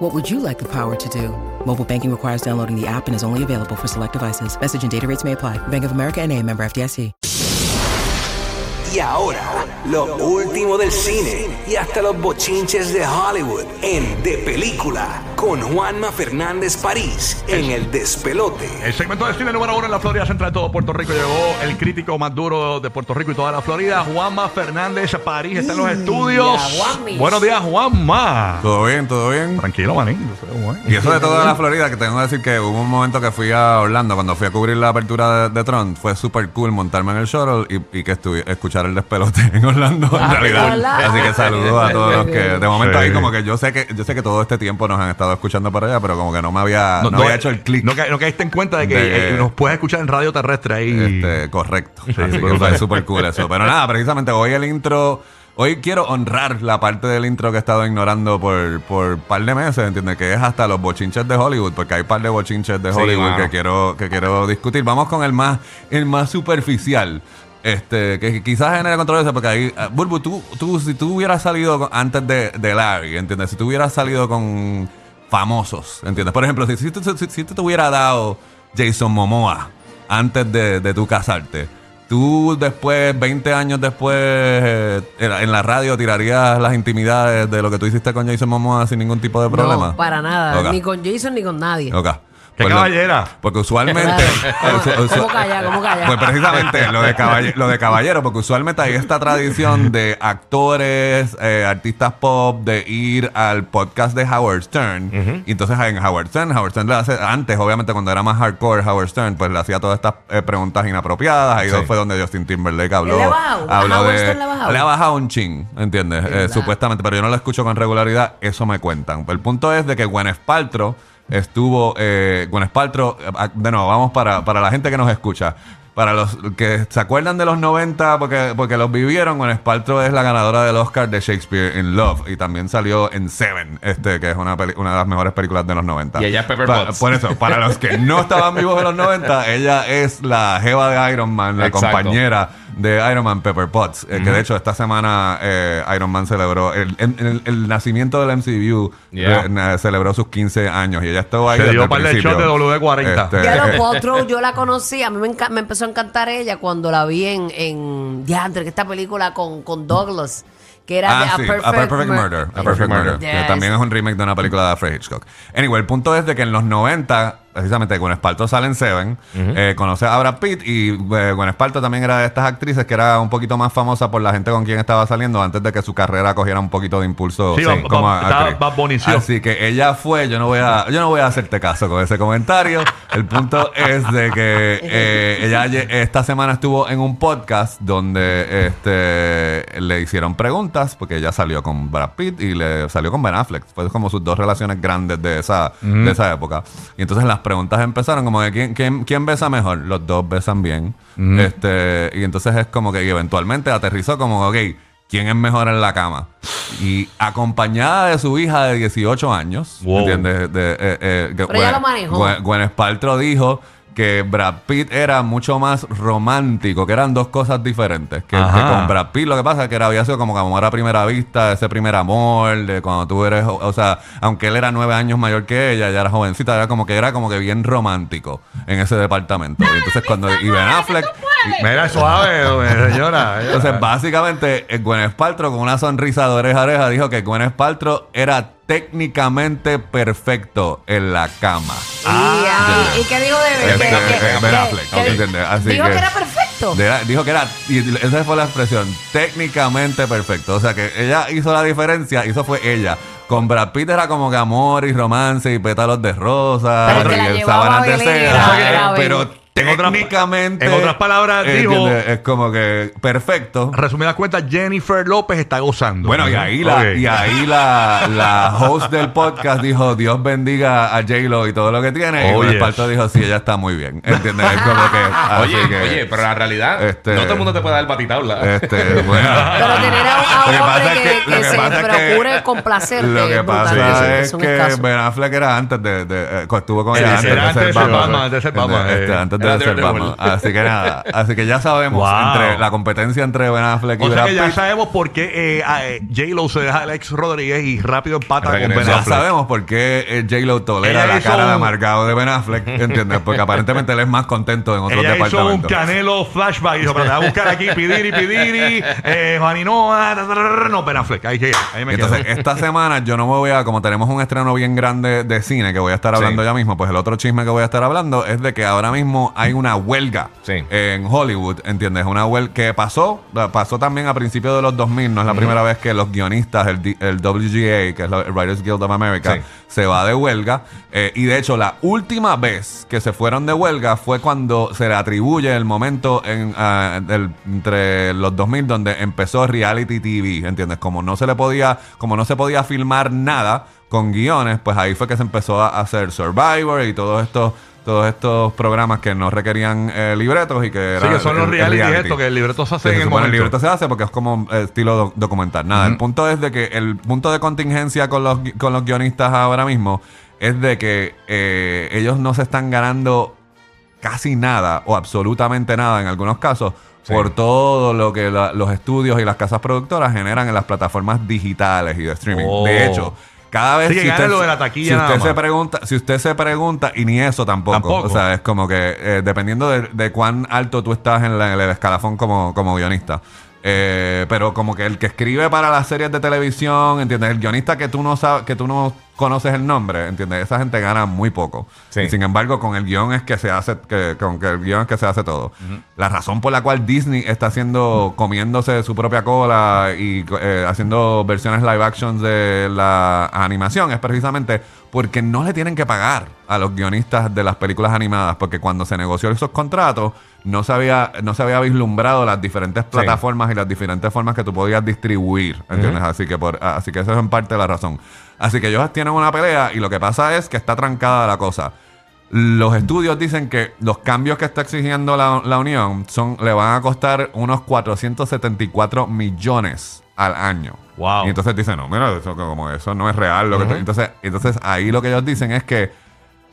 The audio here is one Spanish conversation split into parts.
What would you like the power to do? Mobile banking requires downloading the app and is only available for select devices. Message and data rates may apply. Bank of America and a member FDIC. Y ahora, lo último del cine y hasta los bochinches de Hollywood en De Película con Juanma Fernández París en El Despelote. El segmento de cine número uno en la Florida Central de todo Puerto Rico llegó el crítico más duro de Puerto Rico y toda la Florida, Juanma Fernández París, está en los estudios. Juanmis. Buenos días, Juanma. Todo bien, todo bien. Tranquilo, manín. Y eso de toda la Florida, que tengo que decir que hubo un momento que fui a Orlando, cuando fui a cubrir la apertura de, de Tron, fue súper cool montarme en el shuttle y, y que estuve, escuchar el despelote en Orlando, en Ah, realidad. Así que saludos a todos los que, de momento Sí. ahí como que yo sé que yo sé que todo este tiempo nos han estado escuchando por allá, pero como que no me había, no, había hecho el clic. No, ca- no caíste en cuenta de que De- eh, nos puedes escuchar en radio terrestre ahí. Este, correcto. Así que fue súper cool eso. Pero nada, precisamente hoy el intro. Hoy quiero honrar la parte del intro que he estado ignorando por por par de meses, ¿entiendes? Que es hasta los bochinches de Hollywood, porque hay par de bochinches de Sí, Hollywood mano. que quiero que quiero discutir. Vamos con el más el más superficial. Este, que quizás genere controversia porque ahí, ah, Bulbu, tú, tú, si tú hubieras salido con- antes de, de Larry, ¿entiendes? Si tú hubieras salido con famosos, ¿entiendes? Por ejemplo, si, si, tú- si- si te hubiera dado Jason Momoa antes de, de tú casarte, tú después, 20 años después, eh, en la- radio tirarías las intimidades de lo que tú hiciste con Jason Momoa sin ningún tipo de problema. No, para nada. Ni con Jason ni con nadie. Ok. ¡Qué Pues lo- caballera! Porque usualmente. Claro. usu- usu- ¿Cómo calla? ¿Cómo calla? Pues precisamente lo de, caballe- lo de caballero, porque usualmente hay esta tradición de actores, eh, artistas pop, de ir al podcast de Howard Stern. Y entonces en Howard Stern, Howard Stern le hace, antes, obviamente, cuando era más hardcore Howard Stern, pues le hacía todas estas eh, preguntas inapropiadas. Ahí fue donde Justin Timberlake habló. ¿Le ha bajado? ¿A habló de. Stern le ha bajado? le ha bajado un chin, ¿entiendes? Eh, supuestamente, pero yo no lo escucho con regularidad, eso me cuentan. El punto es de que Gwyneth Paltrow estuvo, eh, Gwyneth Paltrow, ah, de nuevo, vamos para, para la gente que nos escucha. Para los que se acuerdan de los 90 porque, porque los vivieron, Gwyneth Paltrow es la ganadora del Oscar de Shakespeare in Love y también salió en Seven, este que es una, peli- una de las mejores películas de los 90. Y ella es Pepper Pa- Potts. Por eso, para los que no estaban vivos en los 90, ella es la jeva de Iron Man, la Exacto. compañera de Iron Man Pepper Potts. eh, Que de hecho esta semana eh, Iron Man celebró el, el- el- el nacimiento del MCU, Yeah. eh, celebró sus 15 años y ella estuvo ahí. Se desde dio el de principio. shots de W40. Este, Ya lo Paltrow yo la conocí, a mí me, me empezó a encantar ella cuando la vi en, en Diantre, que esta película con, con Douglas, que era Ah, de sí, A Perfect, Murder. A Perfect Murder. que Yes. también es un remake de una película de Alfred Hitchcock. Anyway, el punto es de que en los 90, precisamente con Esparto sale en Seven, eh, conoce a Brad Pitt y eh, Gwen Esparto también era de estas actrices que era un poquito más famosa por la gente con quien estaba saliendo antes de que su carrera cogiera un poquito de impulso Sí, como estaba actriz. Así que ella fue, yo no voy a, yo no voy a hacerte caso con ese comentario. El punto es de que eh, ella esta semana estuvo en un podcast donde este le hicieron preguntas porque ella salió con Brad Pitt y le salió con Ben Affleck. Fue como sus dos relaciones grandes de esa, de esa época. Y entonces las preguntas empezaron como de quién, quién, quién besa mejor. Los dos besan bien. Este, y entonces es como que eventualmente aterrizó como, ok, ¿quién es mejor en la cama? Y acompañada de su hija de 18 años, Wow. ¿entiendes? De, eh, eh, ella lo manejó. Gwen, Gwyneth Paltrow dijo que Brad Pitt era mucho más romántico, que eran dos cosas diferentes. Que, con Brad Pitt lo que pasa es que era, había sido como que amor a primera vista, ese primer amor, de cuando tú eres, o, sea, aunque él era nueve años mayor que ella, ella era jovencita, era como que era como que bien romántico en ese departamento. Y entonces cuando y Ben Affleck, Mira, suave, eh, señora. entonces, básicamente, eh, Gwyneth Paltrow, con una sonrisa de oreja a oreja, dijo que Gwyneth Paltrow era técnicamente perfecto en la cama. Y, y- ¿y qué dijo de Ben? Este, ¿Qué- eh, qué- Ben Affleck, dijo que- que era perfecto. De- dijo que era, y esa fue la expresión, técnicamente perfecto. O sea que ella hizo la diferencia, hizo fue ella. Con Brad Pitt era como que amor y romance y pétalos de rosa, Pero que la y llevaba sábanas de seda, pero En otras- técnicamente. en otras palabras, dijo- ¿entiendes? Es como que perfecto. Resumidas cuentas, Jennifer López está gozando. Bueno, y ahí, la, Ok. y ahí la, la host del podcast dijo, Dios bendiga a J-Lo y todo lo que tiene. Oh, y el yes. Esparto dijo, sí, ella está muy bien. ¿Entiendes? Es como que... Oye, que, oye, pero la realidad, este- no todo el mundo te puede dar batitabla. Este, bueno. Pero tener a, un hombre que, que- que se procure complacerte Lo que pasa es que. Ben Affleck era antes de, de, eh, estuvo con ella antes, de ser de ser Batman. Batman, antes de Batman, de. Así que nada, así que ya sabemos Wow. entre la competencia entre Ben Affleck y O sea que ya sabemos por qué eh, J-Lo se deja a Alex Rodríguez y rápido empata con Ben Regresa. Ya Affleck. sabemos por qué eh, J-Lo tolera Ella la cara de un- amargado de Ben Affleck, ¿entiendes? Porque aparentemente él es más contento en otros Ella hizo un departamentos. canelo flashback y dijo, pero te voy a buscar aquí, pidiri, pidiri, eh, Juaninoa, no, Ben Affleck. Ahí, ahí me quedo. Entonces, esta semana yo no me voy a, como tenemos un estreno bien grande de cine que voy a estar hablando Sí. ya mismo, pues el otro chisme que voy a estar hablando es de que ahora mismo hay una huelga Sí. en Hollywood, ¿entiendes? Una huelga que pasó, pasó también a principios de los 2000, no es la primera vez que los guionistas, el, el WGA, que es la- el Writers Guild of America, Sí. se va de huelga. eh, y de hecho, la última vez que se fueron de huelga fue cuando se le atribuye el momento en, del- entre los 2000 donde empezó reality TV, ¿entiendes? Como no se le podía, como no se podía filmar nada con guiones, pues ahí fue que se empezó a hacer Survivor y todos estos todos estos programas que no requerían eh, libretos y que Sí, era que son los reality estos, que el libreto se hace que en se el momento. el libreto se hace porque es como eh, estilo doc- documental. Nada, el punto es de que el punto de contingencia con los, con los guionistas ahora mismo es de que eh, ellos no se están ganando casi nada o absolutamente nada en algunos casos Sí. por todo lo que la- los estudios y las casas productoras generan en las plataformas digitales y de streaming. Oh. De hecho, cada vez Sí, que gana lo de la taquilla si nada usted se pregunta, si usted se pregunta y ni eso tampoco, Tampoco. o sea, es como que eh, dependiendo de, de cuán alto tú estás en, la- en el escalafón como, como guionista. Eh, pero como que el que escribe para las series de televisión, ¿entiendes? El guionista que tú no sabes, que tú no conoces el nombre, ¿entiendes? Esa gente gana muy poco. Sí. Y sin embargo, con el guion es que se hace, que, con que el guion es que se hace todo. La razón por la cual Disney está haciendo, comiéndose su propia cola y eh, haciendo versiones live action de la animación es precisamente porque no le tienen que pagar a los guionistas de las películas animadas, porque cuando se negoció esos contratos, no se había, no se había vislumbrado las diferentes plataformas y las diferentes formas que tú podías distribuir, ¿entiendes? Así que por, así que eso es en parte la razón. Así que ellos tienen una pelea y lo que pasa es que está trancada la cosa. Los estudios dicen que los cambios que está exigiendo la, la Unión son, le van a costar unos 474 millones al año. Wow. Y entonces dicen, no, mira, eso, como eso no es real. Lo que tú-". entonces, entonces ahí lo que ellos dicen es que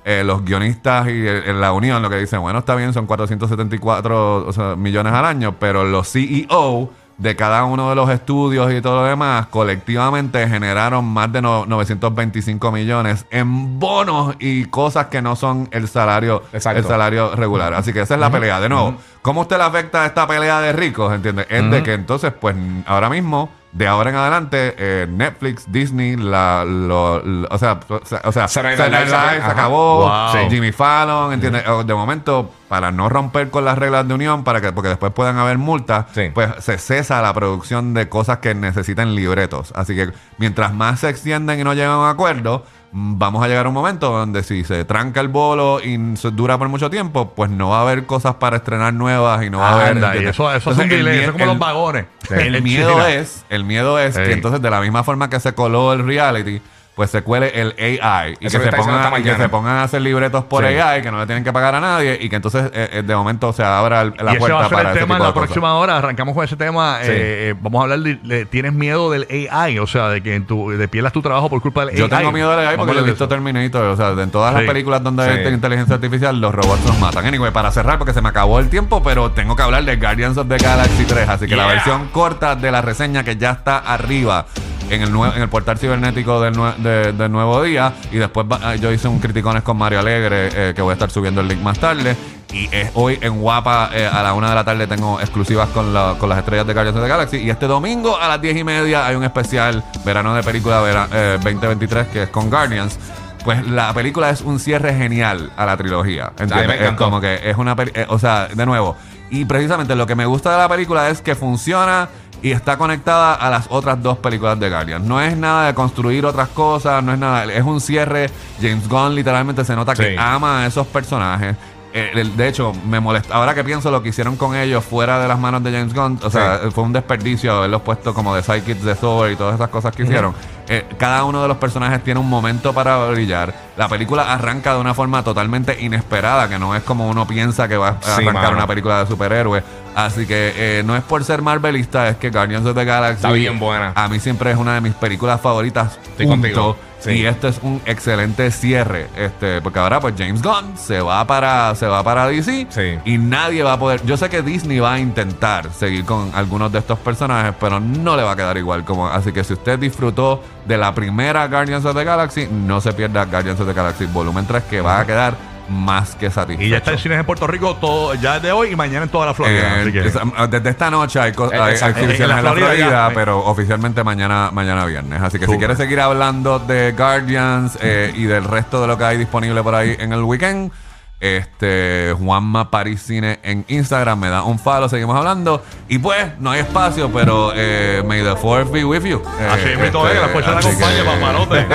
eh, los guionistas y el- el- la Unión lo que dicen, bueno, está bien, son 474 o sea, millones al año, pero los CEO de cada uno de los estudios y todo lo demás colectivamente generaron más de no- 925 millones en bonos y cosas que no son el salario Exacto. el salario regular. Así que esa es la pelea. De nuevo, ¿cómo usted le afecta esta pelea de ricos? ¿Entiende? Es de que entonces, pues ahora mismo, de ahora en adelante, eh, Netflix, Disney, la, lo- lo- o sea, o sea, Saturday Night Live, se acabó, Wow. Sí. Jimmy Fallon, ¿entiendes? De momento, para no romper con las reglas de unión, para que, porque después puedan haber multas, Sí. pues se cesa la producción de cosas que necesitan libretos. Así que mientras más se extienden y no llegan a un acuerdo, vamos a llegar a un momento donde si se tranca el bolo y se dura por mucho tiempo, pues no va a haber cosas para estrenar nuevas y no va a haber. Anda, eso, eso es un delay, eso es como el- los vagones. el miedo es, el miedo es Sí. que entonces de la misma forma que se coló el reality, pues se cuele el AI y que, se pongan, que se a hacer libretos por Sí. AI que no le tienen que pagar a nadie y que entonces eh, eh, de momento se abra el- la y puerta va a ser para el ese tema en la cosas. próxima hora. Arrancamos con ese tema. Sí. Eh, eh, vamos a hablar de, de- ¿Tienes miedo del AI? O sea, de que en tu, de pierdas tu trabajo por culpa del Yo AI. tengo miedo de AI Vamos porque yo he visto eso. Terminator. O sea, en todas las películas donde hay inteligencia artificial, los robots nos matan. Anyway, para cerrar, porque se me acabó el tiempo, pero tengo que hablar de Guardians of the Galaxy 3. Así que la versión corta de la reseña que ya está arriba en el, en el portal cibernético del, nue- de- del nuevo día. Y después ah, yo hice un criticones con Mario Alegre, eh, que voy a estar subiendo el link más tarde. Y es hoy en Guapa eh, a la una de la tarde tengo exclusivas con, la- con las estrellas de Guardians of the Galaxy. Y este domingo a las diez y media hay un especial verano de película vera- eh, 2023 que es con Guardians. Pues la película es un cierre genial a la trilogía. es como que es una eh, o sea, de nuevo. Y precisamente lo que me gusta de la película es que funciona y está conectada a las otras dos películas de Guardians. No es nada de construir otras cosas, no es nada, es un cierre. James Gunn literalmente se nota que ama a esos personajes. eh, de hecho, me molesta. Ahora que pienso lo que hicieron con ellos fuera de las manos de James Gunn, o sea, fue un desperdicio haberlos puesto como de sidekicks de Thor y todas esas cosas que hicieron. Eh, cada uno de los personajes tiene un momento para brillar. La película arranca de una forma totalmente inesperada, que no es como uno piensa que va a Sí, arrancar mano. una película de superhéroes. Así que eh, no es por ser marvelista, es que Guardians of the Galaxy Está bien buena. A mí siempre es una de mis películas favoritas. Estoy contigo. Sí. Y este es un excelente cierre, este, porque ahora pues James Gunn se va para se va para DC Sí. y nadie va a poder. Yo sé que Disney va a intentar seguir con algunos de estos personajes, pero no le va a quedar igual como. Así que si usted disfrutó de la primera Guardians of the Galaxy, no se pierda Guardians of the Galaxy Volumen 3 que va a quedar más que satisfecho. Y ya está en cines en Puerto Rico todo, ya de hoy y mañana en toda la Florida. Eh, así que- es- desde esta noche hay, co- Eh, hay exacto. exhibiciones En la en la Florida Florida, ya. pero oficialmente mañana, mañana viernes. Así que si quieres seguir hablando de Guardians eh, y del resto de lo que hay disponible por ahí en el weekend, este Juanma Paris Cine en Instagram me da un follow, seguimos hablando. Y pues, no hay espacio, pero eh, may the force be with you. Eh, Así es, todo este, la fuerza la que- papalote.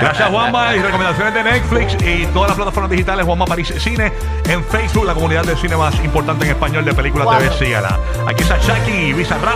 Gracias, Juanma. Y recomendaciones de Netflix y todas las plataformas digitales, Juanma París Cine. En Facebook, la comunidad de cine más importante en español de películas Wow. TV, sígala. Aquí está Chucky y Bizarrap.